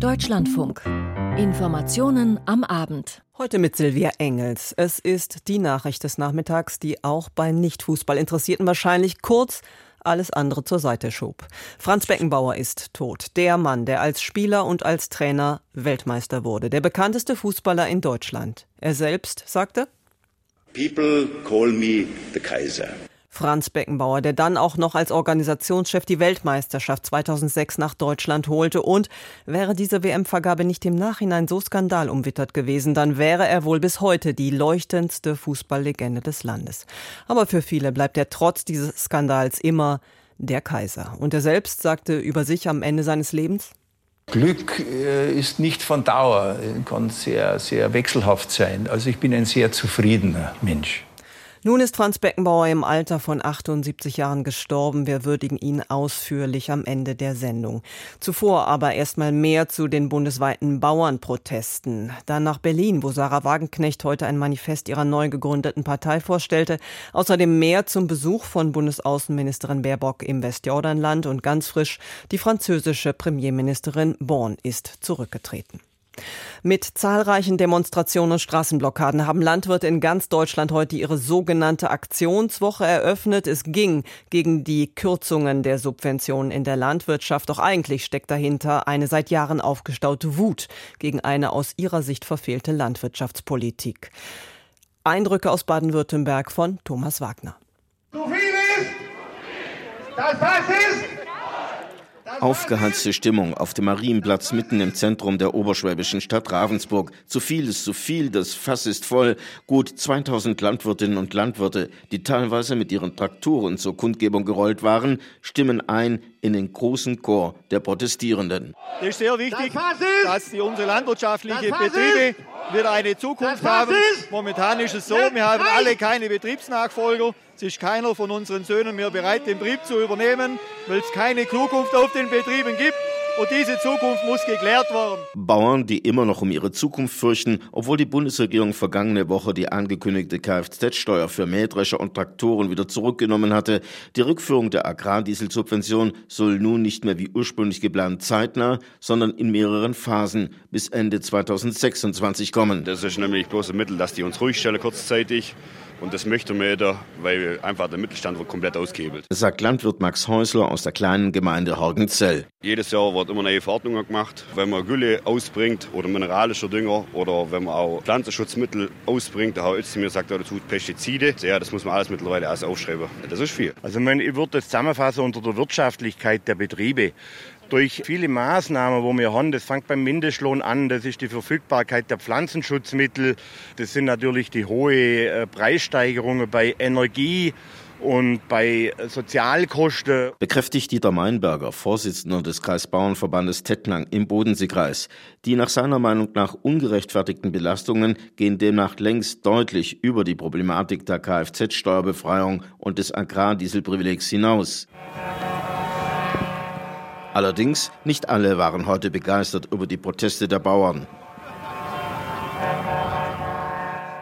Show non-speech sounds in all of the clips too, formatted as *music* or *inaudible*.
Deutschlandfunk. Informationen am Abend. Heute mit Silvia Engels. Es ist die Nachricht des Nachmittags, die auch bei Nicht-Fußball-Interessierten wahrscheinlich kurz alles andere zur Seite schob. Franz Beckenbauer ist tot. Der Mann, der als Spieler und als Trainer Weltmeister wurde. Der bekannteste Fußballer in Deutschland. Er selbst sagte, People call me the Kaiser. Franz Beckenbauer, der dann auch noch als Organisationschef die Weltmeisterschaft 2006 nach Deutschland holte. Und wäre diese WM-Vergabe nicht im Nachhinein so skandalumwittert gewesen, dann wäre er wohl bis heute die leuchtendste Fußballlegende des Landes. Aber für viele bleibt er trotz dieses Skandals immer der Kaiser. Und er selbst sagte über sich am Ende seines Lebens, Glück äh, ist nicht von Dauer, kann sehr, sehr wechselhaft sein. Also ich bin ein sehr zufriedener Mensch. Nun ist Franz Beckenbauer im Alter von 78 Jahren gestorben. Wir würdigen ihn ausführlich am Ende der Sendung. Zuvor aber erstmal mehr zu den bundesweiten Bauernprotesten. Dann nach Berlin, wo Sarah Wagenknecht heute ein Manifest ihrer neu gegründeten Partei vorstellte. Außerdem mehr zum Besuch von Bundesaußenministerin Baerbock im Westjordanland und ganz frisch die französische Premierministerin Born ist zurückgetreten. Mit zahlreichen Demonstrationen und Straßenblockaden haben Landwirte in ganz Deutschland heute ihre sogenannte Aktionswoche eröffnet. Es ging gegen die Kürzungen der Subventionen in der Landwirtschaft. Doch eigentlich steckt dahinter eine seit Jahren aufgestaute Wut gegen eine aus ihrer Sicht verfehlte Landwirtschaftspolitik. Eindrücke aus Baden-Württemberg von Thomas Wagner. Zu viel ist, das was ist, Aufgeheizte Stimmung auf dem Marienplatz mitten im Zentrum der oberschwäbischen Stadt Ravensburg. Zu viel ist zu viel, das Fass ist voll. Gut 2000 Landwirtinnen und Landwirte, die teilweise mit ihren Traktoren zur Kundgebung gerollt waren, stimmen ein in den großen Chor der Protestierenden. Es ist sehr wichtig, dass die unsere landwirtschaftlichen Betriebe wieder eine Zukunft haben. Momentan ist es so, wir haben alle keine Betriebsnachfolger. Es ist keiner von unseren Söhnen mehr bereit, den Betrieb zu übernehmen, weil es keine Zukunft auf den Betrieben gibt. Und diese Zukunft muss geklärt werden. Bauern, die immer noch um ihre Zukunft fürchten, obwohl die Bundesregierung vergangene Woche die angekündigte Kfz-Steuer für Mähdrescher und Traktoren wieder zurückgenommen hatte. Die Rückführung der Agrardieselsubvention soll nun nicht mehr wie ursprünglich geplant zeitnah, sondern in mehreren Phasen bis Ende 2026 kommen. Das ist nämlich bloß ein Mittel, dass die uns ruhig stellen kurzzeitig und das möchte man jeder, weil einfach der Mittelstand wird komplett ausgehebelt. Sagt Landwirt Max Häusler aus der kleinen Gemeinde Horgenzell. Jedes Jahr wird immer neue Verordnungen gemacht. Wenn man Gülle ausbringt oder mineralischer Dünger oder wenn man auch Pflanzenschutzmittel ausbringt, der Herr Özdemir sagt dazu Pestizide. Ja, das muss man alles mittlerweile erst aufschreiben. Das ist viel. Also ich würde das zusammenfassen unter der Wirtschaftlichkeit der Betriebe durch viele Maßnahmen, wo wir haben. Das fängt beim Mindestlohn an, das ist die Verfügbarkeit der Pflanzenschutzmittel, das sind natürlich die hohe äh, Preissteigerungen bei Energie und bei Sozialkosten. Bekräftigt Dieter Meinberger, Vorsitzender des Kreisbauernverbandes Tettnang im Bodenseekreis. Die nach seiner Meinung nach ungerechtfertigten Belastungen gehen demnach längst deutlich über die Problematik der Kfz-Steuerbefreiung und des Agrardieselprivilegs hinaus. Allerdings nicht alle waren heute begeistert über die Proteste der Bauern.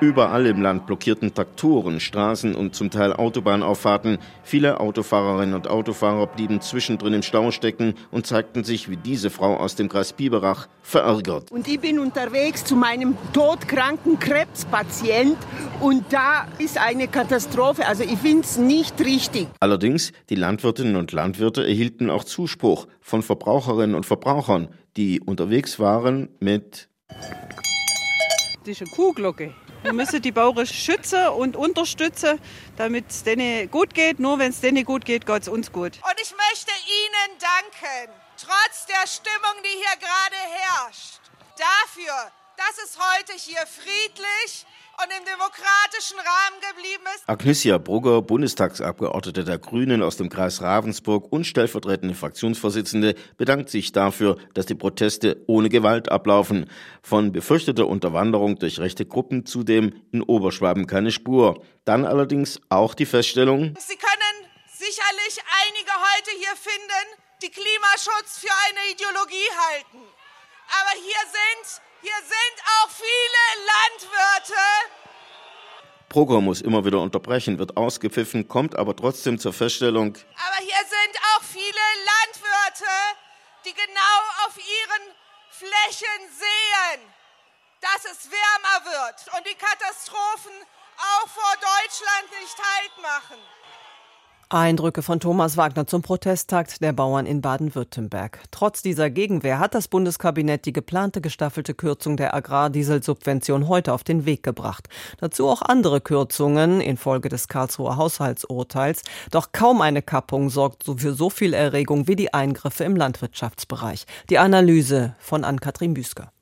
Überall im Land blockierten Traktoren, Straßen und zum Teil Autobahnauffahrten. Viele Autofahrerinnen und Autofahrer blieben zwischendrin im Stau stecken und zeigten sich wie diese Frau aus dem Kreis Biberach verärgert. Und ich bin unterwegs zu meinem todkranken Krebspatient und da ist eine Katastrophe. Also ich finde es nicht richtig. Allerdings, die Landwirtinnen und Landwirte erhielten auch Zuspruch von Verbraucherinnen und Verbrauchern, die unterwegs waren mit das ist eine Kuhglocke. Wir müssen die Bauern schützen und unterstützen, damit es denen gut geht. Nur wenn es denen gut geht, geht es uns gut. Und ich möchte Ihnen danken, trotz der Stimmung, die hier gerade herrscht, dafür, dass es heute hier friedlich und im demokratischen Rahmen geblieben ist. Agnesia Brugger, Bundestagsabgeordnete der Grünen aus dem Kreis Ravensburg und stellvertretende Fraktionsvorsitzende, bedankt sich dafür, dass die Proteste ohne Gewalt ablaufen. Von befürchteter Unterwanderung durch rechte Gruppen zudem in Oberschwaben keine Spur. Dann allerdings auch die Feststellung, Sie können sicherlich einige heute hier finden, die Klimaschutz für eine Ideologie halten. Aber hier sind hier sind auch viele Landwirte. Proger muss immer wieder unterbrechen, wird ausgepfiffen, kommt aber trotzdem zur Feststellung. Aber hier sind auch viele Landwirte, die genau auf ihren Flächen sehen, dass es wärmer wird und die Katastrophen auch vor Deutschland nicht Halt machen. Eindrücke von Thomas Wagner zum Protesttag der Bauern in Baden-Württemberg. Trotz dieser Gegenwehr hat das Bundeskabinett die geplante gestaffelte Kürzung der Agrardieselsubvention heute auf den Weg gebracht. Dazu auch andere Kürzungen infolge des Karlsruher Haushaltsurteils. Doch kaum eine Kappung sorgt für so viel Erregung wie die Eingriffe im Landwirtschaftsbereich. Die Analyse von Ann-Kathrin Büsker.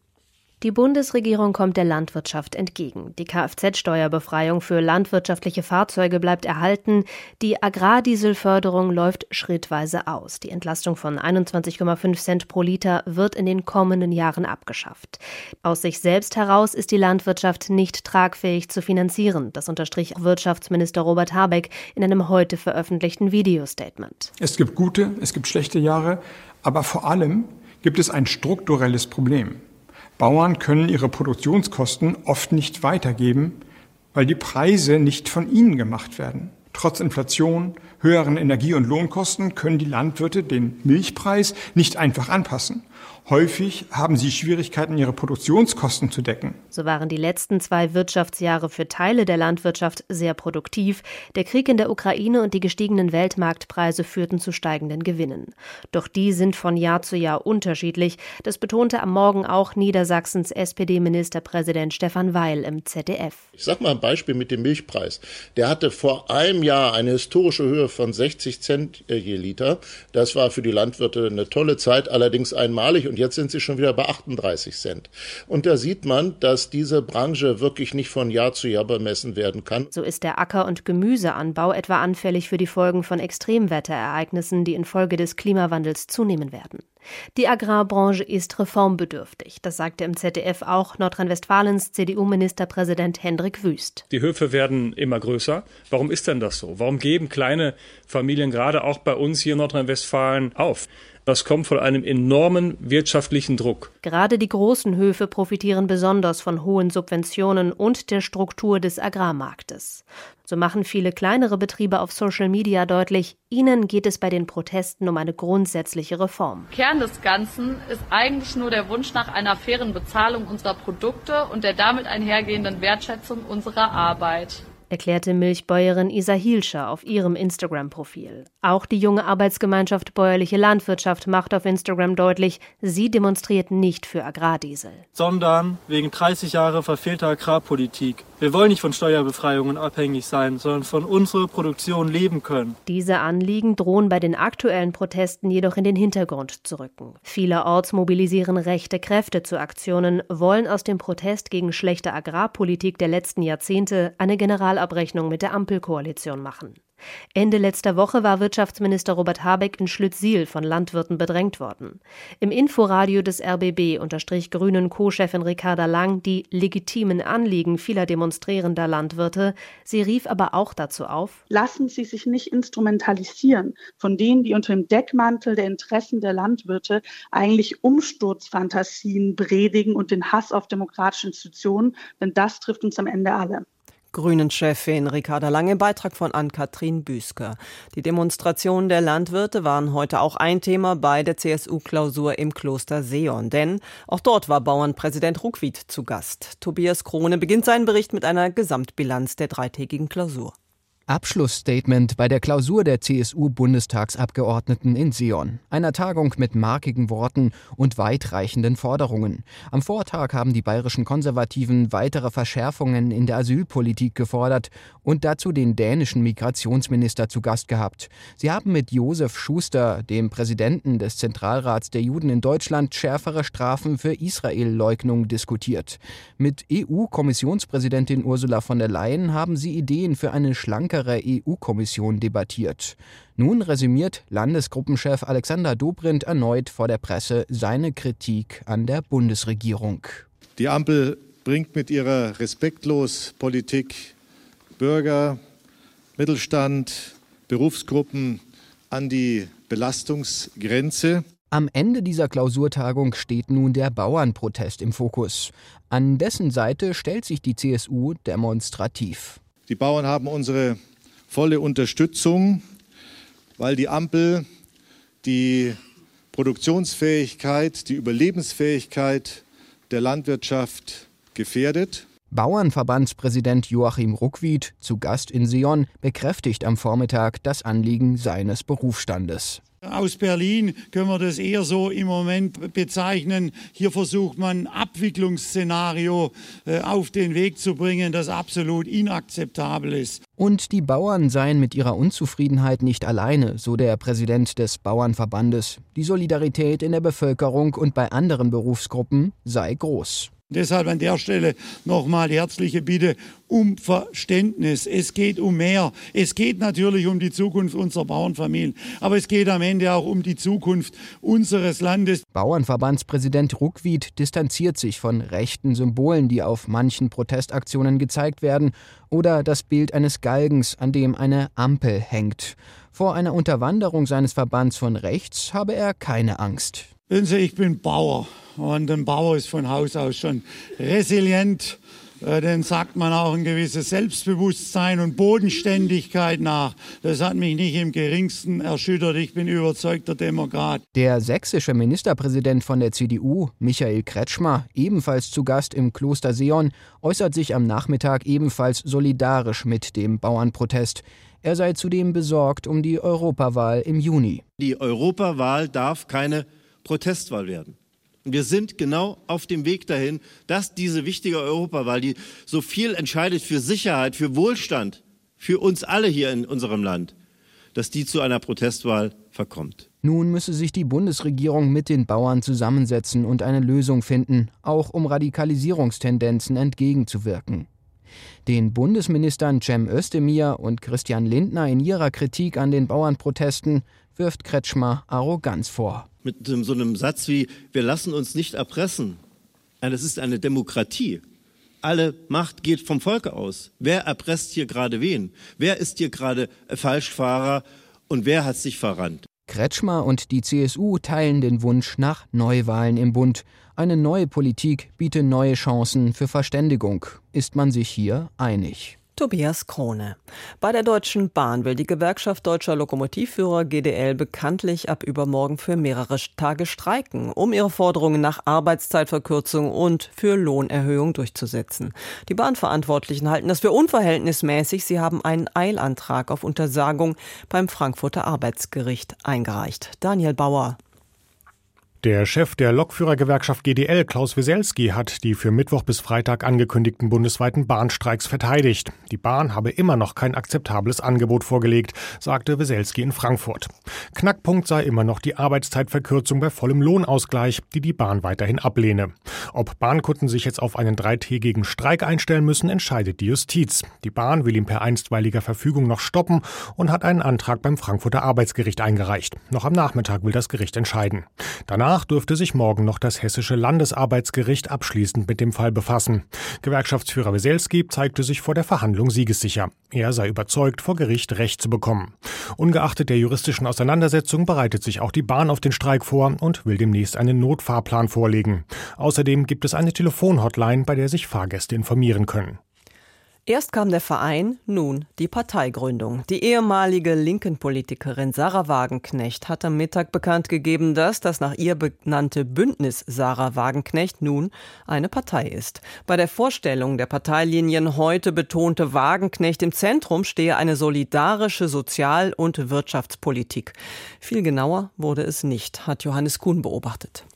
Die Bundesregierung kommt der Landwirtschaft entgegen. Die Kfz-Steuerbefreiung für landwirtschaftliche Fahrzeuge bleibt erhalten. Die Agrardieselförderung läuft schrittweise aus. Die Entlastung von 21,5 Cent pro Liter wird in den kommenden Jahren abgeschafft. Aus sich selbst heraus ist die Landwirtschaft nicht tragfähig zu finanzieren. Das unterstrich Wirtschaftsminister Robert Habeck in einem heute veröffentlichten Videostatement. Es gibt gute, es gibt schlechte Jahre, aber vor allem gibt es ein strukturelles Problem. Bauern können ihre Produktionskosten oft nicht weitergeben, weil die Preise nicht von ihnen gemacht werden. Trotz Inflation, höheren Energie- und Lohnkosten können die Landwirte den Milchpreis nicht einfach anpassen. Häufig haben sie Schwierigkeiten, ihre Produktionskosten zu decken. So waren die letzten zwei Wirtschaftsjahre für Teile der Landwirtschaft sehr produktiv. Der Krieg in der Ukraine und die gestiegenen Weltmarktpreise führten zu steigenden Gewinnen. Doch die sind von Jahr zu Jahr unterschiedlich. Das betonte am Morgen auch Niedersachsens SPD-Ministerpräsident Stefan Weil im ZDF. Ich sag mal ein Beispiel mit dem Milchpreis. Der hatte vor einem Jahr eine historische Höhe von 60 Cent je Liter. Das war für die Landwirte eine tolle Zeit, allerdings einmalig und jetzt sind sie schon wieder bei 38 Cent. Und da sieht man, dass diese Branche wirklich nicht von Jahr zu Jahr bemessen werden kann. So ist der Acker- und Gemüseanbau etwa anfällig für die Folgen von Extremwetterereignissen, die infolge des Klimawandels zunehmen werden. Die Agrarbranche ist reformbedürftig. Das sagte im ZDF auch Nordrhein-Westfalens CDU-Ministerpräsident Hendrik Wüst. Die Höfe werden immer größer. Warum ist denn das so? Warum geben kleine Familien gerade auch bei uns hier in Nordrhein-Westfalen auf? Das kommt von einem enormen wirtschaftlichen Druck. Gerade die großen Höfe profitieren besonders von hohen Subventionen und der Struktur des Agrarmarktes. So machen viele kleinere Betriebe auf Social Media deutlich, ihnen geht es bei den Protesten um eine grundsätzliche Reform. Kern des Ganzen ist eigentlich nur der Wunsch nach einer fairen Bezahlung unserer Produkte und der damit einhergehenden Wertschätzung unserer Arbeit erklärte Milchbäuerin Isa Hielscher auf ihrem Instagram-Profil. Auch die junge Arbeitsgemeinschaft Bäuerliche Landwirtschaft macht auf Instagram deutlich, sie demonstriert nicht für Agrardiesel. Sondern wegen 30 Jahre verfehlter Agrarpolitik. Wir wollen nicht von Steuerbefreiungen abhängig sein, sondern von unserer Produktion leben können. Diese Anliegen drohen bei den aktuellen Protesten jedoch in den Hintergrund zu rücken. Vielerorts mobilisieren rechte Kräfte zu Aktionen, wollen aus dem Protest gegen schlechte Agrarpolitik der letzten Jahrzehnte eine General Abrechnung mit der Ampelkoalition machen. Ende letzter Woche war Wirtschaftsminister Robert Habeck in Schlüttsiel von Landwirten bedrängt worden. Im Inforadio des RBB unterstrich Grünen Co-Chefin Ricarda Lang die legitimen Anliegen vieler demonstrierender Landwirte. Sie rief aber auch dazu auf: Lassen Sie sich nicht instrumentalisieren von denen, die unter dem Deckmantel der Interessen der Landwirte eigentlich Umsturzfantasien predigen und den Hass auf demokratische Institutionen, denn das trifft uns am Ende alle. Grünen-Chefin Ricarda Lange, Beitrag von Ann-Kathrin Büsker. Die Demonstrationen der Landwirte waren heute auch ein Thema bei der CSU-Klausur im Kloster Seon, denn auch dort war Bauernpräsident Ruckwied zu Gast. Tobias Krone beginnt seinen Bericht mit einer Gesamtbilanz der dreitägigen Klausur. Abschlussstatement bei der Klausur der CSU-Bundestagsabgeordneten in Sion. Einer Tagung mit markigen Worten und weitreichenden Forderungen. Am Vortag haben die bayerischen Konservativen weitere Verschärfungen in der Asylpolitik gefordert und dazu den dänischen Migrationsminister zu Gast gehabt. Sie haben mit Josef Schuster, dem Präsidenten des Zentralrats der Juden in Deutschland, schärfere Strafen für Israel-Leugnung diskutiert. Mit EU-Kommissionspräsidentin Ursula von der Leyen haben sie Ideen für eine schlanke EU-Kommission debattiert. Nun resümiert Landesgruppenchef Alexander Dobrindt erneut vor der Presse seine Kritik an der Bundesregierung. Die Ampel bringt mit ihrer respektlos Politik Bürger, Mittelstand, Berufsgruppen an die Belastungsgrenze. Am Ende dieser Klausurtagung steht nun der Bauernprotest im Fokus. An dessen Seite stellt sich die CSU demonstrativ. Die Bauern haben unsere volle Unterstützung, weil die Ampel die Produktionsfähigkeit, die Überlebensfähigkeit der Landwirtschaft gefährdet. Bauernverbandspräsident Joachim Ruckwied, zu Gast in Sion, bekräftigt am Vormittag das Anliegen seines Berufsstandes. Aus Berlin können wir das eher so im Moment bezeichnen. Hier versucht man ein Abwicklungsszenario äh, auf den Weg zu bringen, das absolut inakzeptabel ist. Und die Bauern seien mit ihrer Unzufriedenheit nicht alleine, so der Präsident des Bauernverbandes. Die Solidarität in der Bevölkerung und bei anderen Berufsgruppen sei groß. Deshalb an der Stelle nochmal herzliche Bitte um Verständnis. Es geht um mehr. Es geht natürlich um die Zukunft unserer Bauernfamilien, aber es geht am Ende auch um die Zukunft unseres Landes. Bauernverbandspräsident Ruckwied distanziert sich von rechten Symbolen, die auf manchen Protestaktionen gezeigt werden, oder das Bild eines Galgens, an dem eine Ampel hängt. Vor einer Unterwanderung seines Verbands von rechts habe er keine Angst. Wissen Sie, ich bin Bauer. Und ein Bauer ist von Haus aus schon resilient. Äh, den sagt man auch ein gewisses Selbstbewusstsein und Bodenständigkeit nach. Das hat mich nicht im geringsten erschüttert. Ich bin überzeugter Demokrat. Der sächsische Ministerpräsident von der CDU, Michael Kretschmer, ebenfalls zu Gast im Kloster Seon, äußert sich am Nachmittag ebenfalls solidarisch mit dem Bauernprotest. Er sei zudem besorgt um die Europawahl im Juni. Die Europawahl darf keine Protestwahl werden. Wir sind genau auf dem Weg dahin, dass diese wichtige Europawahl, die so viel entscheidet für Sicherheit, für Wohlstand, für uns alle hier in unserem Land, dass die zu einer Protestwahl verkommt. Nun müsse sich die Bundesregierung mit den Bauern zusammensetzen und eine Lösung finden, auch um Radikalisierungstendenzen entgegenzuwirken. Den Bundesministern Cem Özdemir und Christian Lindner in ihrer Kritik an den Bauernprotesten wirft Kretschmer Arroganz vor mit so einem Satz wie, wir lassen uns nicht erpressen. Das ist eine Demokratie. Alle Macht geht vom Volke aus. Wer erpresst hier gerade wen? Wer ist hier gerade Falschfahrer und wer hat sich verrannt? Kretschmer und die CSU teilen den Wunsch nach Neuwahlen im Bund. Eine neue Politik biete neue Chancen für Verständigung. Ist man sich hier einig? Tobias Krone. Bei der Deutschen Bahn will die Gewerkschaft deutscher Lokomotivführer GDL bekanntlich ab übermorgen für mehrere Tage streiken, um ihre Forderungen nach Arbeitszeitverkürzung und für Lohnerhöhung durchzusetzen. Die Bahnverantwortlichen halten das für unverhältnismäßig. Sie haben einen Eilantrag auf Untersagung beim Frankfurter Arbeitsgericht eingereicht. Daniel Bauer. Der Chef der Lokführergewerkschaft GDL, Klaus Wieselski, hat die für Mittwoch bis Freitag angekündigten bundesweiten Bahnstreiks verteidigt. Die Bahn habe immer noch kein akzeptables Angebot vorgelegt, sagte Wieselski in Frankfurt. Knackpunkt sei immer noch die Arbeitszeitverkürzung bei vollem Lohnausgleich, die die Bahn weiterhin ablehne. Ob Bahnkunden sich jetzt auf einen dreitägigen Streik einstellen müssen, entscheidet die Justiz. Die Bahn will ihn per einstweiliger Verfügung noch stoppen und hat einen Antrag beim Frankfurter Arbeitsgericht eingereicht. Noch am Nachmittag will das Gericht entscheiden. Danach Danach dürfte sich morgen noch das Hessische Landesarbeitsgericht abschließend mit dem Fall befassen. Gewerkschaftsführer Weselski zeigte sich vor der Verhandlung siegessicher. Er sei überzeugt, vor Gericht Recht zu bekommen. Ungeachtet der juristischen Auseinandersetzung bereitet sich auch die Bahn auf den Streik vor und will demnächst einen Notfahrplan vorlegen. Außerdem gibt es eine Telefonhotline, bei der sich Fahrgäste informieren können. Erst kam der Verein, nun die Parteigründung. Die ehemalige linken Politikerin Sarah Wagenknecht hat am Mittag bekannt gegeben, dass das nach ihr benannte Bündnis Sarah Wagenknecht nun eine Partei ist. Bei der Vorstellung der Parteilinien heute betonte Wagenknecht, im Zentrum stehe eine solidarische Sozial- und Wirtschaftspolitik. Viel genauer wurde es nicht, hat Johannes Kuhn beobachtet.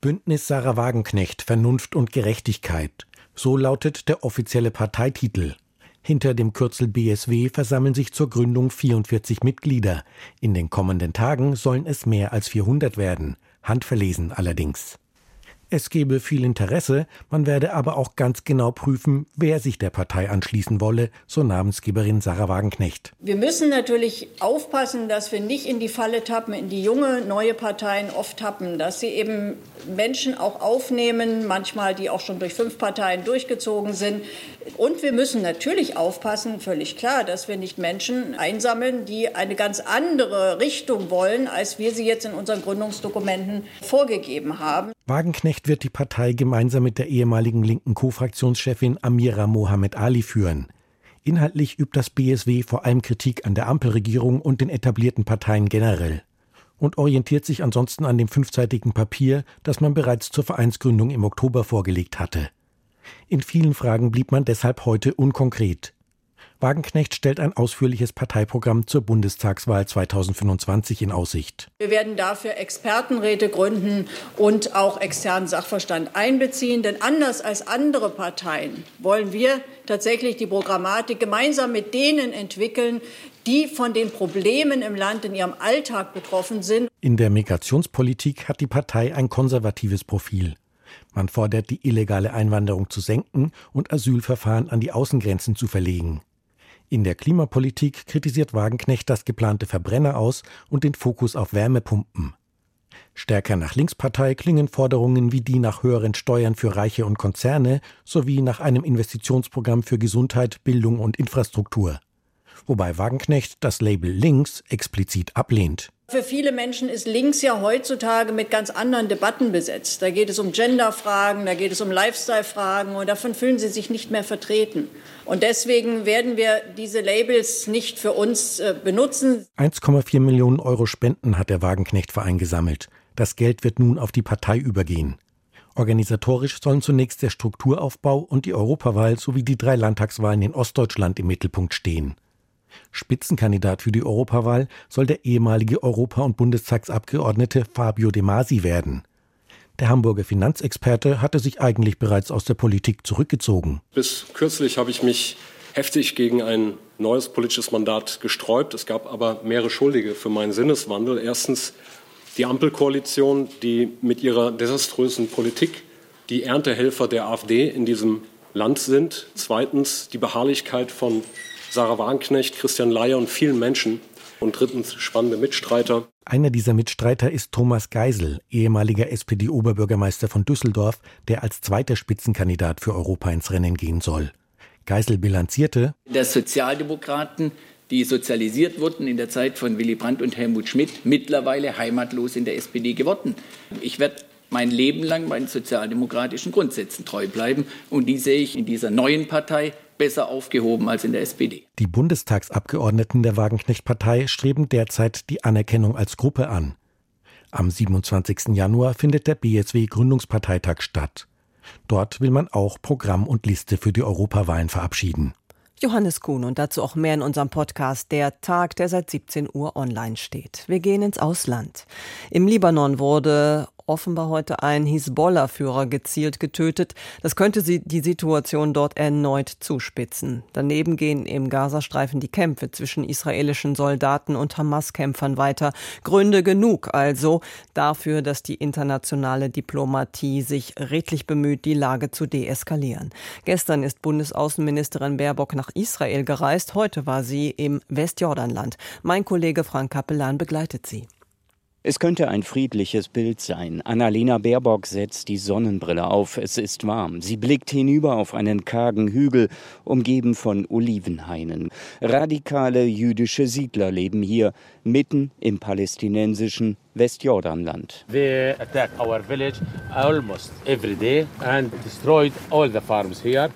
Bündnis Sarah Wagenknecht, Vernunft und Gerechtigkeit. So lautet der offizielle Parteititel. Hinter dem Kürzel BSW versammeln sich zur Gründung 44 Mitglieder. In den kommenden Tagen sollen es mehr als 400 werden. Handverlesen allerdings. Es gebe viel Interesse, man werde aber auch ganz genau prüfen, wer sich der Partei anschließen wolle, so Namensgeberin Sarah Wagenknecht. Wir müssen natürlich aufpassen, dass wir nicht in die Falle tappen, in die junge, neue Parteien oft tappen, dass sie eben Menschen auch aufnehmen, manchmal die auch schon durch fünf Parteien durchgezogen sind. Und wir müssen natürlich aufpassen, völlig klar, dass wir nicht Menschen einsammeln, die eine ganz andere Richtung wollen, als wir sie jetzt in unseren Gründungsdokumenten vorgegeben haben. Wagenknecht wird die Partei gemeinsam mit der ehemaligen linken Co-Fraktionschefin Amira Mohamed Ali führen. Inhaltlich übt das BSW vor allem Kritik an der Ampelregierung und den etablierten Parteien generell. und orientiert sich ansonsten an dem fünfseitigen Papier, das man bereits zur Vereinsgründung im Oktober vorgelegt hatte. In vielen Fragen blieb man deshalb heute unkonkret. Wagenknecht stellt ein ausführliches Parteiprogramm zur Bundestagswahl 2025 in Aussicht. Wir werden dafür Expertenräte gründen und auch externen Sachverstand einbeziehen. Denn anders als andere Parteien wollen wir tatsächlich die Programmatik gemeinsam mit denen entwickeln, die von den Problemen im Land in ihrem Alltag betroffen sind. In der Migrationspolitik hat die Partei ein konservatives Profil. Man fordert, die illegale Einwanderung zu senken und Asylverfahren an die Außengrenzen zu verlegen. In der Klimapolitik kritisiert Wagenknecht das geplante Verbrenner aus und den Fokus auf Wärmepumpen. Stärker nach Linkspartei klingen Forderungen wie die nach höheren Steuern für Reiche und Konzerne sowie nach einem Investitionsprogramm für Gesundheit, Bildung und Infrastruktur. Wobei Wagenknecht das Label links explizit ablehnt. Für viele Menschen ist links ja heutzutage mit ganz anderen Debatten besetzt. Da geht es um Genderfragen, da geht es um Lifestyle-Fragen und davon fühlen sie sich nicht mehr vertreten. Und deswegen werden wir diese Labels nicht für uns äh, benutzen. 1,4 Millionen Euro Spenden hat der Wagenknecht-Verein gesammelt. Das Geld wird nun auf die Partei übergehen. Organisatorisch sollen zunächst der Strukturaufbau und die Europawahl sowie die drei Landtagswahlen in Ostdeutschland im Mittelpunkt stehen. Spitzenkandidat für die Europawahl soll der ehemalige Europa- und Bundestagsabgeordnete Fabio De Masi werden. Der Hamburger Finanzexperte hatte sich eigentlich bereits aus der Politik zurückgezogen. Bis kürzlich habe ich mich heftig gegen ein neues politisches Mandat gesträubt. Es gab aber mehrere Schuldige für meinen Sinneswandel. Erstens die Ampelkoalition, die mit ihrer desaströsen Politik die Erntehelfer der AfD in diesem Land sind. Zweitens die Beharrlichkeit von Sarah Wagenknecht, Christian Leier und vielen Menschen. Und drittens spannende Mitstreiter. Einer dieser Mitstreiter ist Thomas Geisel, ehemaliger SPD-Oberbürgermeister von Düsseldorf, der als zweiter Spitzenkandidat für Europa ins Rennen gehen soll. Geisel bilanzierte, dass Sozialdemokraten, die sozialisiert wurden in der Zeit von Willy Brandt und Helmut Schmidt, mittlerweile heimatlos in der SPD geworden. Ich werde mein Leben lang meinen sozialdemokratischen Grundsätzen treu bleiben. Und die sehe ich in dieser neuen Partei besser aufgehoben als in der SPD. Die Bundestagsabgeordneten der Wagenknecht-Partei streben derzeit die Anerkennung als Gruppe an. Am 27. Januar findet der BSW Gründungsparteitag statt. Dort will man auch Programm und Liste für die Europawahlen verabschieden. Johannes Kuhn und dazu auch mehr in unserem Podcast Der Tag, der seit 17 Uhr online steht. Wir gehen ins Ausland. Im Libanon wurde offenbar heute ein Hisbollah-Führer gezielt getötet. Das könnte die Situation dort erneut zuspitzen. Daneben gehen im Gazastreifen die Kämpfe zwischen israelischen Soldaten und Hamas-Kämpfern weiter. Gründe genug also dafür, dass die internationale Diplomatie sich redlich bemüht, die Lage zu deeskalieren. Gestern ist Bundesaußenministerin Baerbock nach Israel gereist. Heute war sie im Westjordanland. Mein Kollege Frank Kapellan begleitet sie. Es könnte ein friedliches Bild sein. Annalena Baerbock setzt die Sonnenbrille auf. Es ist warm. Sie blickt hinüber auf einen kargen Hügel, umgeben von Olivenhainen. Radikale jüdische Siedler leben hier, mitten im palästinensischen Westjordanland.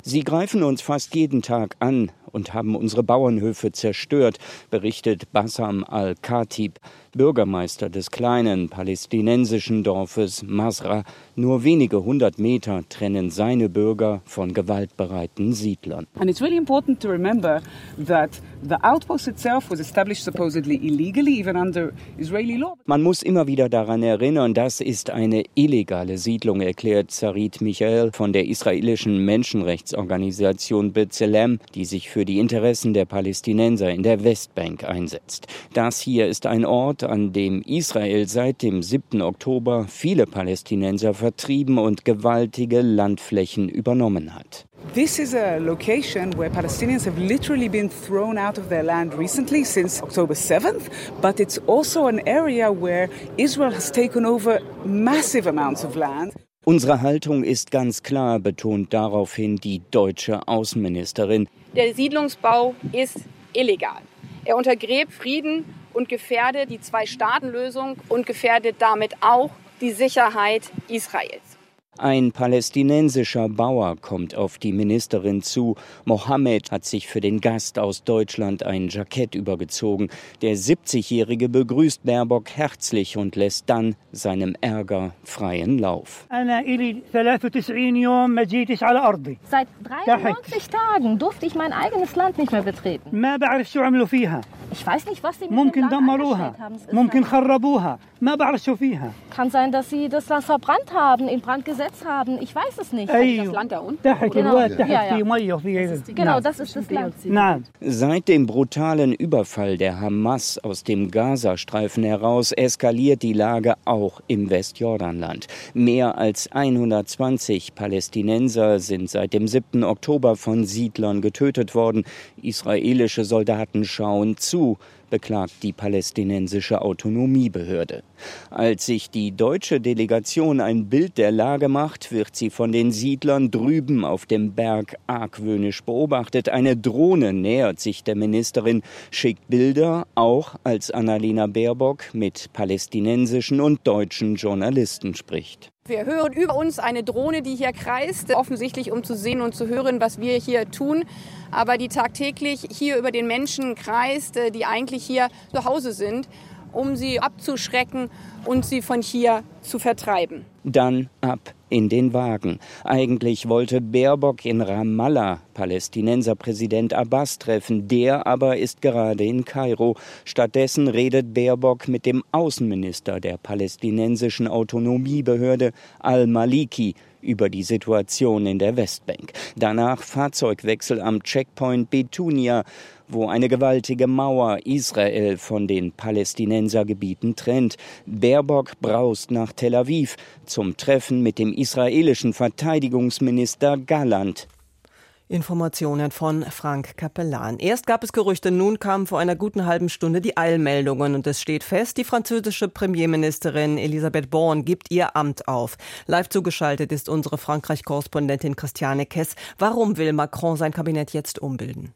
Sie greifen uns fast jeden Tag an und haben unsere Bauernhöfe zerstört, berichtet Bassam al-Khatib, Bürgermeister des kleinen palästinensischen Dorfes Masra. Nur wenige hundert Meter trennen seine Bürger von gewaltbereiten Siedlern. And it's really important to remember that the outpost itself was established supposedly illegally, even under Israeli law. Man muss immer wieder daran erinnern, das ist eine illegale Siedlung, erklärt Sarit Michael von der israelischen Menschenrechtsorganisation B'Tselem, die sich für die Interessen der Palästinenser in der Westbank einsetzt. Das hier ist ein Ort, an dem Israel seit dem 7. Oktober viele Palästinenser vertrieben und gewaltige Landflächen übernommen hat. This is a location where Palestinians have literally been thrown out of their land recently since October 7th, but it's also an area where Israel has taken over massive amounts of land. Unsere Haltung ist ganz klar, betont daraufhin die deutsche Außenministerin. Der Siedlungsbau ist illegal. Er untergräbt Frieden und gefährdet die Zwei-Staaten-Lösung und gefährdet damit auch die Sicherheit Israels. Ein palästinensischer Bauer kommt auf die Ministerin zu. Mohammed hat sich für den Gast aus Deutschland ein Jackett übergezogen. Der 70-Jährige begrüßt Baerbock herzlich und lässt dann seinem Ärger freien Lauf. Seit 93 Tagen durfte ich mein eigenes Land nicht mehr betreten. Ich weiß nicht, was sie mit dem Land haben. Kann sein, dass sie das Land verbrannt haben, in Brand gesetzt haben. Ich weiß es nicht. Das Land da unten? Genau, ja, ja. genau das ist das Land. Seit dem brutalen Überfall der Hamas aus dem Gazastreifen heraus eskaliert die Lage auch im Westjordanland. Mehr als 120 Palästinenser sind seit dem 7. Oktober von Siedlern getötet worden. Israelische Soldaten schauen zu beklagt die palästinensische Autonomiebehörde. Als sich die deutsche Delegation ein Bild der Lage macht, wird sie von den Siedlern drüben auf dem Berg argwöhnisch beobachtet. Eine Drohne nähert sich der Ministerin, schickt Bilder, auch als Annalena Baerbock mit palästinensischen und deutschen Journalisten spricht. Wir hören über uns eine Drohne, die hier kreist, offensichtlich um zu sehen und zu hören, was wir hier tun, aber die tagtäglich hier über den Menschen kreist, äh, die eigentlich hier zu Hause sind, um sie abzuschrecken und sie von hier zu vertreiben. Dann ab in den Wagen. Eigentlich wollte Baerbock in Ramallah Palästinenser Präsident Abbas treffen. Der aber ist gerade in Kairo. Stattdessen redet Baerbock mit dem Außenminister der palästinensischen Autonomiebehörde Al-Maliki über die Situation in der Westbank. Danach Fahrzeugwechsel am Checkpoint Betunia, wo eine gewaltige Mauer Israel von den Palästinensergebieten trennt. Baerbock braust nach Tel Aviv zum Treffen mit dem israelischen Verteidigungsminister Galland. Informationen von Frank Capellan. Erst gab es Gerüchte, nun kamen vor einer guten halben Stunde die Eilmeldungen und es steht fest, die französische Premierministerin Elisabeth Born gibt ihr Amt auf. Live zugeschaltet ist unsere Frankreich-Korrespondentin Christiane Kess. Warum will Macron sein Kabinett jetzt umbilden?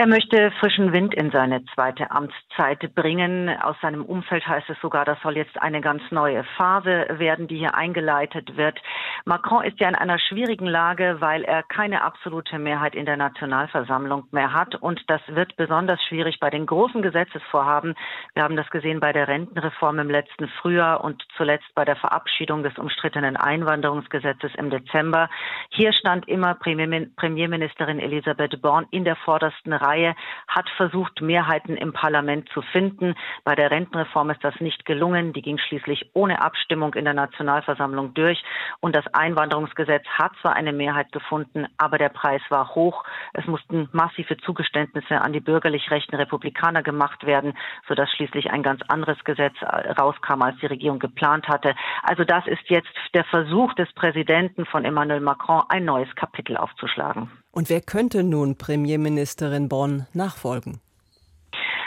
Er möchte frischen Wind in seine zweite Amtszeit bringen. Aus seinem Umfeld heißt es sogar, das soll jetzt eine ganz neue Phase werden, die hier eingeleitet wird. Macron ist ja in einer schwierigen Lage, weil er keine absolute Mehrheit in der Nationalversammlung mehr hat. Und das wird besonders schwierig bei den großen Gesetzesvorhaben. Wir haben das gesehen bei der Rentenreform im letzten Frühjahr und zuletzt bei der Verabschiedung des umstrittenen Einwanderungsgesetzes im Dezember. Hier stand immer Premierministerin Elisabeth Born in der vordersten Reihe Reihe hat versucht, Mehrheiten im Parlament zu finden. Bei der Rentenreform ist das nicht gelungen. Die ging schließlich ohne Abstimmung in der Nationalversammlung durch. Und das Einwanderungsgesetz hat zwar eine Mehrheit gefunden, aber der Preis war hoch. Es mussten massive Zugeständnisse an die bürgerlich rechten Republikaner gemacht werden, sodass schließlich ein ganz anderes Gesetz rauskam, als die Regierung geplant hatte. Also das ist jetzt der Versuch des Präsidenten von Emmanuel Macron, ein neues Kapitel aufzuschlagen. Und wer könnte nun Premierministerin Bonn nachfolgen?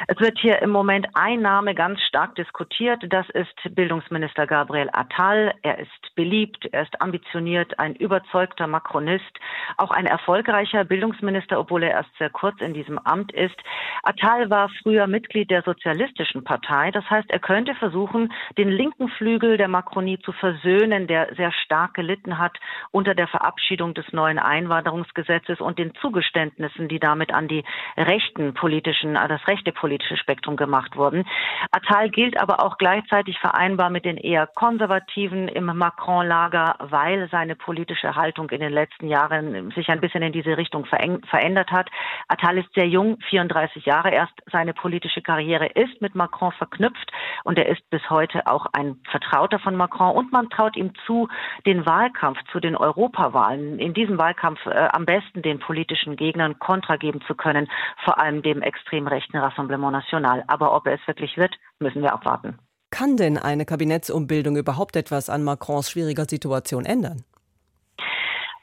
Es wird hier im Moment ein Name ganz stark diskutiert. Das ist Bildungsminister Gabriel Attal. Er ist beliebt, er ist ambitioniert, ein überzeugter Makronist, auch ein erfolgreicher Bildungsminister, obwohl er erst sehr kurz in diesem Amt ist. Attal war früher Mitglied der Sozialistischen Partei. Das heißt, er könnte versuchen, den linken Flügel der Makronie zu versöhnen, der sehr stark gelitten hat unter der Verabschiedung des neuen Einwanderungsgesetzes und den Zugeständnissen, die damit an die rechten politischen, an das rechte politische politische Spektrum gemacht wurden. Attal gilt aber auch gleichzeitig vereinbar mit den eher konservativen im Macron-Lager, weil seine politische Haltung in den letzten Jahren sich ein bisschen in diese Richtung verändert hat. Attal ist sehr jung, 34 Jahre erst. Seine politische Karriere ist mit Macron verknüpft und er ist bis heute auch ein Vertrauter von Macron und man traut ihm zu, den Wahlkampf zu den Europawahlen, in diesem Wahlkampf äh, am besten den politischen Gegnern Kontra geben zu können, vor allem dem extrem rechten Rassemblement Rassemblement National. Aber ob er es wirklich wird, müssen wir abwarten. Kann denn eine Kabinettsumbildung überhaupt etwas an Macrons schwieriger Situation ändern?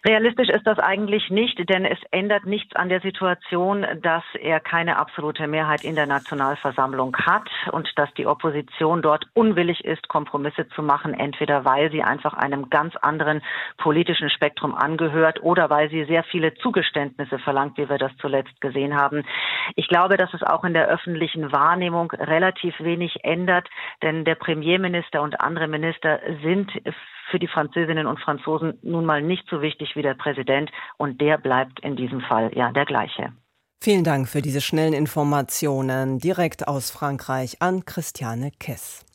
Realistisch ist das eigentlich nicht, denn es ändert nichts an der Situation, dass er keine absolute Mehrheit in der Nationalversammlung hat und dass die Opposition dort unwillig ist, Kompromisse zu machen, entweder weil sie einfach einem ganz anderen politischen Spektrum angehört oder weil sie sehr viele Zugeständnisse verlangt, wie wir das zuletzt gesehen haben. Ich glaube, dass es auch in der öffentlichen Wahrnehmung relativ wenig ändert, denn der Premierminister und andere Minister sind für die Französinnen und Franzosen nun mal nicht so wichtig wie der Präsident und der bleibt in diesem Fall ja der gleiche. Vielen Dank für diese schnellen Informationen direkt aus Frankreich an Christiane Kess.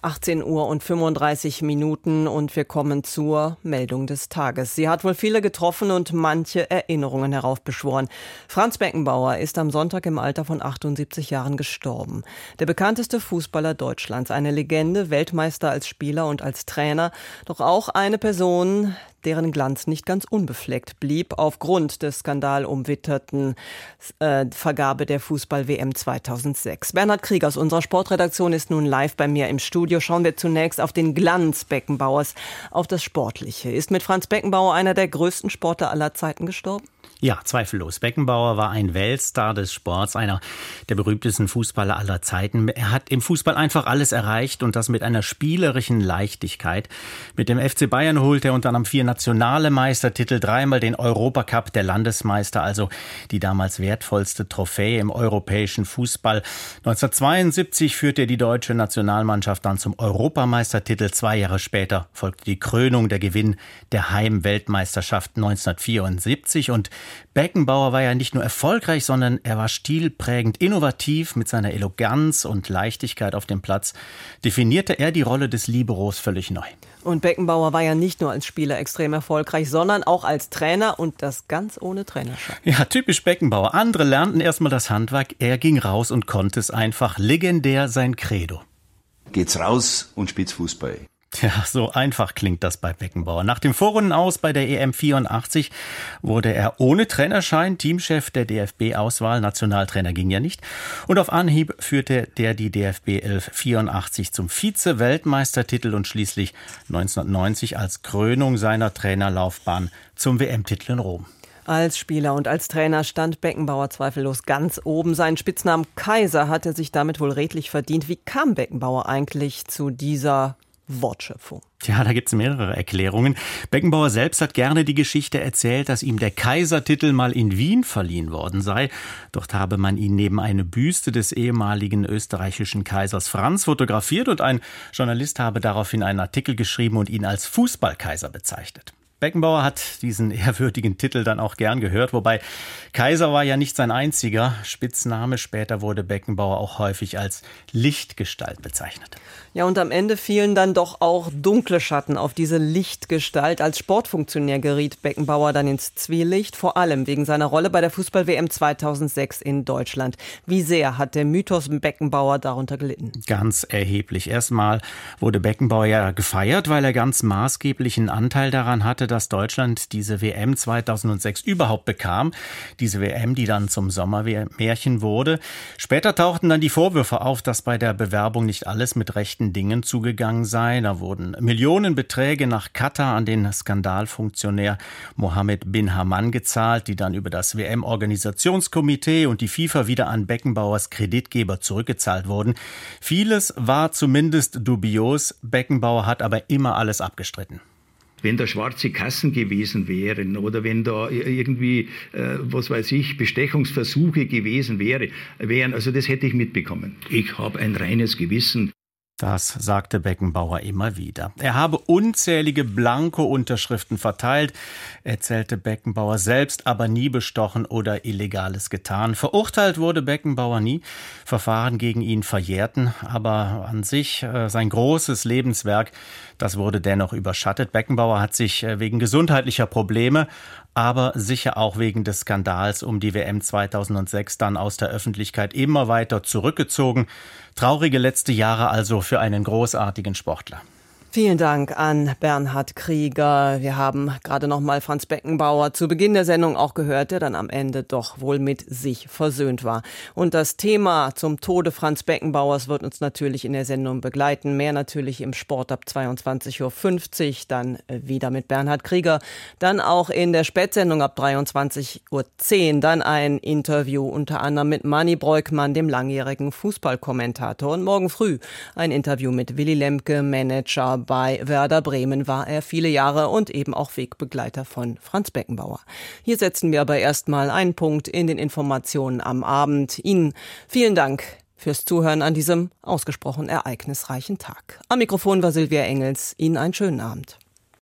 18 Uhr und 35 Minuten und wir kommen zur Meldung des Tages. Sie hat wohl viele getroffen und manche Erinnerungen heraufbeschworen. Franz Beckenbauer ist am Sonntag im Alter von 78 Jahren gestorben. Der bekannteste Fußballer Deutschlands, eine Legende, Weltmeister als Spieler und als Trainer, doch auch eine Person, deren Glanz nicht ganz unbefleckt blieb aufgrund des skandalumwitterten äh, Vergabe der Fußball-WM 2006. Bernhard Krieg aus unserer Sportredaktion ist nun live bei mir im Studio. Schauen wir zunächst auf den Glanz Beckenbauers, auf das Sportliche. Ist mit Franz Beckenbauer einer der größten Sportler aller Zeiten gestorben? Ja, zweifellos. Beckenbauer war ein Weltstar des Sports, einer der berühmtesten Fußballer aller Zeiten. Er hat im Fußball einfach alles erreicht und das mit einer spielerischen Leichtigkeit. Mit dem FC Bayern holt er unter anderem vier nationale Meistertitel, dreimal den Europacup der Landesmeister, also die damals wertvollste Trophäe im europäischen Fußball. 1972 führte er die deutsche Nationalmannschaft dann zum Europameistertitel. Zwei Jahre später folgte die Krönung, der Gewinn der Heimweltmeisterschaft 1974 und Beckenbauer war ja nicht nur erfolgreich, sondern er war stilprägend, innovativ mit seiner Eleganz und Leichtigkeit auf dem Platz. Definierte er die Rolle des Liberos völlig neu. Und Beckenbauer war ja nicht nur als Spieler extrem erfolgreich, sondern auch als Trainer und das ganz ohne Trainerschein. Ja, typisch Beckenbauer. Andere lernten erstmal das Handwerk, er ging raus und konnte es einfach. Legendär sein Credo. Geht's raus und spielt's Fußball. Ja, so einfach klingt das bei Beckenbauer. Nach dem Vorrunden aus bei der EM 84 wurde er ohne Trainerschein Teamchef der DFB-Auswahl. Nationaltrainer ging ja nicht. Und auf Anhieb führte der die DFB 11 84 zum Vize-Weltmeistertitel und schließlich 1990 als Krönung seiner Trainerlaufbahn zum WM-Titel in Rom. Als Spieler und als Trainer stand Beckenbauer zweifellos ganz oben. Seinen Spitznamen Kaiser hat er sich damit wohl redlich verdient. Wie kam Beckenbauer eigentlich zu dieser Wortschöpfung. Ja, da gibt's mehrere Erklärungen. Beckenbauer selbst hat gerne die Geschichte erzählt, dass ihm der Kaisertitel mal in Wien verliehen worden sei. Dort habe man ihn neben eine Büste des ehemaligen österreichischen Kaisers Franz fotografiert und ein Journalist habe daraufhin einen Artikel geschrieben und ihn als Fußballkaiser bezeichnet. Beckenbauer hat diesen *laughs* ehrwürdigen Titel dann auch gern gehört, wobei Kaiser war ja nicht sein einziger Spitzname. Später wurde Beckenbauer auch häufig als Lichtgestalt bezeichnet. Ja, und am Ende fielen dann doch auch dunkle Schatten auf diese Lichtgestalt. Als Sportfunktionär geriet Beckenbauer dann ins Zwielicht, vor allem wegen seiner Rolle bei der Fußball-WM 2006 in Deutschland. Wie sehr hat der Mythos Beckenbauer darunter gelitten? Ganz erheblich. Erstmal wurde Beckenbauer ja gefeiert, weil er ganz maßgeblichen Anteil daran hatte, dass Deutschland diese WM 2006 überhaupt bekam. Diese WM, die dann zum Sommermärchen wurde. Später tauchten dann die Vorwürfe auf, dass bei der Bewerbung nicht alles mit rechten Dingen zugegangen sei. Da wurden Millionenbeträge nach Katar an den Skandalfunktionär Mohammed bin Haman gezahlt, die dann über das WM-Organisationskomitee und die FIFA wieder an Beckenbauers Kreditgeber zurückgezahlt wurden. Vieles war zumindest dubios. Beckenbauer hat aber immer alles abgestritten wenn da schwarze Kassen gewesen wären oder wenn da irgendwie, äh, was weiß ich, Bestechungsversuche gewesen wäre, wären, also das hätte ich mitbekommen. Ich habe ein reines Gewissen. Das sagte Beckenbauer immer wieder. Er habe unzählige Blanko-Unterschriften verteilt, erzählte Beckenbauer selbst, aber nie bestochen oder Illegales getan. Verurteilt wurde Beckenbauer nie, Verfahren gegen ihn verjährten, aber an sich äh, sein großes Lebenswerk, das wurde dennoch überschattet. Beckenbauer hat sich äh, wegen gesundheitlicher Probleme aber sicher auch wegen des Skandals um die WM 2006 dann aus der Öffentlichkeit immer weiter zurückgezogen. Traurige letzte Jahre also für einen großartigen Sportler. Vielen Dank an Bernhard Krieger. Wir haben gerade noch mal Franz Beckenbauer zu Beginn der Sendung auch gehört, der dann am Ende doch wohl mit sich versöhnt war. Und das Thema zum Tode Franz Beckenbauers wird uns natürlich in der Sendung begleiten. Mehr natürlich im Sport ab 22.50 Uhr, dann wieder mit Bernhard Krieger. Dann auch in der Spätsendung ab 23.10 Uhr, dann ein Interview unter anderem mit Manny Breukmann, dem langjährigen Fußballkommentator. Und morgen früh ein Interview mit Willy Lemke, Manager bei Werder Bremen war er viele Jahre und eben auch Wegbegleiter von Franz Beckenbauer. Hier setzen wir aber erstmal einen Punkt in den Informationen am Abend. Ihnen vielen Dank fürs Zuhören an diesem ausgesprochen ereignisreichen Tag. Am Mikrofon war Silvia Engels. Ihnen einen schönen Abend.